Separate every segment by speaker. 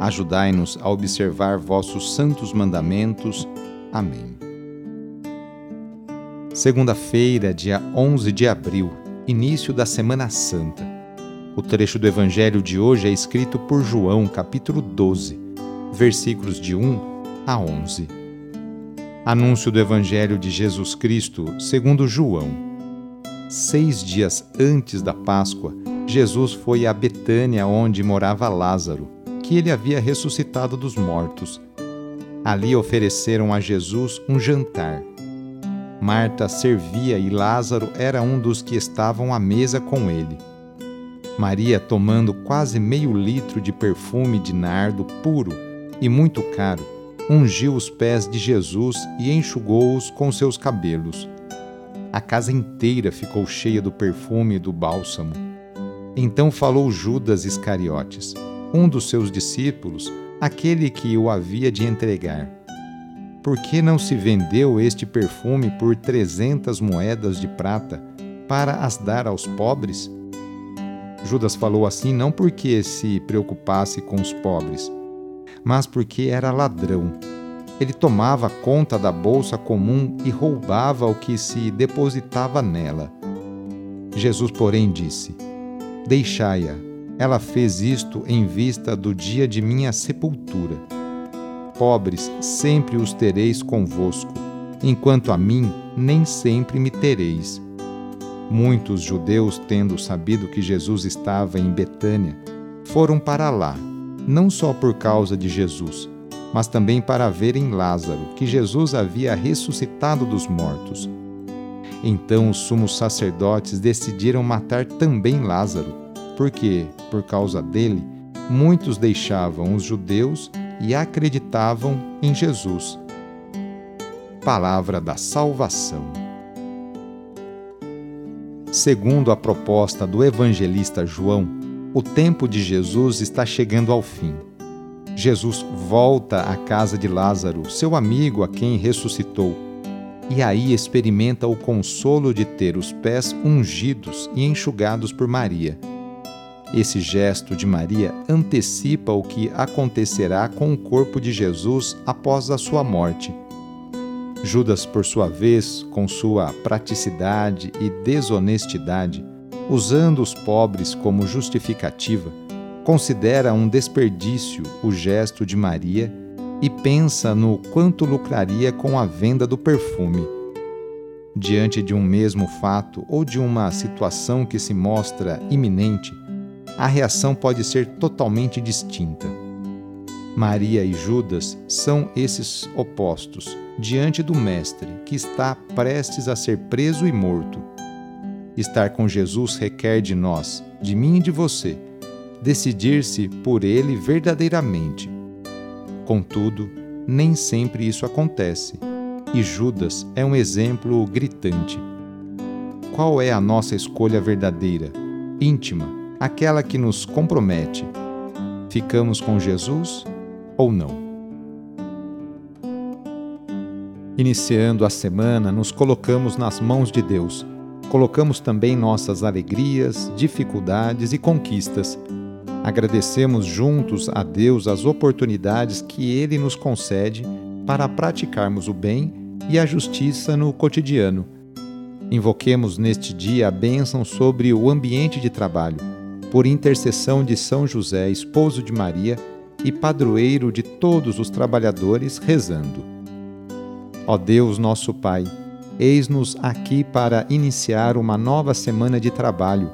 Speaker 1: Ajudai-nos a observar vossos santos mandamentos. Amém. Segunda-feira, dia 11 de abril, início da Semana Santa. O trecho do Evangelho de hoje é escrito por João, capítulo 12, versículos de 1 a 11. Anúncio do Evangelho de Jesus Cristo, segundo João. Seis dias antes da Páscoa, Jesus foi a Betânia, onde morava Lázaro que ele havia ressuscitado dos mortos. Ali ofereceram a Jesus um jantar. Marta servia e Lázaro era um dos que estavam à mesa com ele. Maria, tomando quase meio litro de perfume de nardo puro e muito caro, ungiu os pés de Jesus e enxugou-os com seus cabelos. A casa inteira ficou cheia do perfume e do bálsamo. Então falou Judas Iscariotes um dos seus discípulos, aquele que o havia de entregar. Por que não se vendeu este perfume por trezentas moedas de prata para as dar aos pobres? Judas falou assim não porque se preocupasse com os pobres, mas porque era ladrão. Ele tomava conta da bolsa comum e roubava o que se depositava nela. Jesus, porém, disse: Deixai-a ela fez isto em vista do dia de minha sepultura. Pobres sempre os tereis convosco, enquanto a mim nem sempre me tereis. Muitos judeus, tendo sabido que Jesus estava em Betânia, foram para lá, não só por causa de Jesus, mas também para verem Lázaro, que Jesus havia ressuscitado dos mortos. Então os sumos sacerdotes decidiram matar também Lázaro porque, por causa dele, muitos deixavam os judeus e acreditavam em Jesus. Palavra da Salvação. Segundo a proposta do evangelista João, o tempo de Jesus está chegando ao fim. Jesus volta à casa de Lázaro, seu amigo a quem ressuscitou, e aí experimenta o consolo de ter os pés ungidos e enxugados por Maria esse gesto de Maria antecipa o que acontecerá com o corpo de Jesus após a sua morte. Judas, por sua vez, com sua praticidade e desonestidade, usando os pobres como justificativa, considera um desperdício o gesto de Maria e pensa no quanto lucraria com a venda do perfume. Diante de um mesmo fato ou de uma situação que se mostra iminente, a reação pode ser totalmente distinta. Maria e Judas são esses opostos diante do Mestre, que está prestes a ser preso e morto. Estar com Jesus requer de nós, de mim e de você, decidir-se por ele verdadeiramente. Contudo, nem sempre isso acontece, e Judas é um exemplo gritante. Qual é a nossa escolha verdadeira, íntima, aquela que nos compromete. Ficamos com Jesus ou não? Iniciando a semana, nos colocamos nas mãos de Deus. Colocamos também nossas alegrias, dificuldades e conquistas. Agradecemos juntos a Deus as oportunidades que Ele nos concede para praticarmos o bem e a justiça no cotidiano. Invoquemos neste dia a bênção sobre o ambiente de trabalho por intercessão de São José, esposo de Maria, e padroeiro de todos os trabalhadores, rezando: Ó Deus, nosso Pai, eis-nos aqui para iniciar uma nova semana de trabalho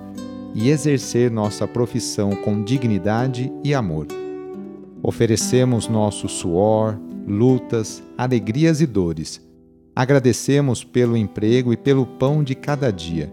Speaker 1: e exercer nossa profissão com dignidade e amor. Oferecemos nosso suor, lutas, alegrias e dores. Agradecemos pelo emprego e pelo pão de cada dia.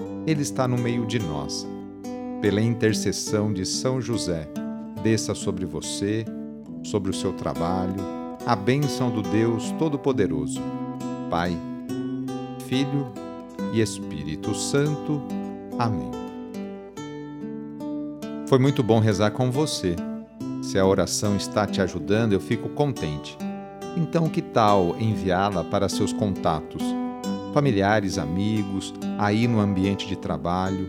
Speaker 1: Ele está no meio de nós. Pela intercessão de São José, desça sobre você, sobre o seu trabalho, a bênção do Deus Todo-Poderoso, Pai, Filho e Espírito Santo. Amém. Foi muito bom rezar com você. Se a oração está te ajudando, eu fico contente. Então, que tal enviá-la para seus contatos, familiares, amigos, aí no ambiente de trabalho?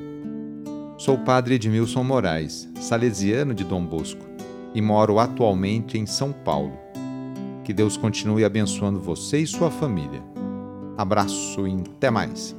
Speaker 1: Sou o padre Edmilson Moraes, salesiano de Dom Bosco, e moro atualmente em São Paulo. Que Deus continue abençoando você e sua família. Abraço e até mais.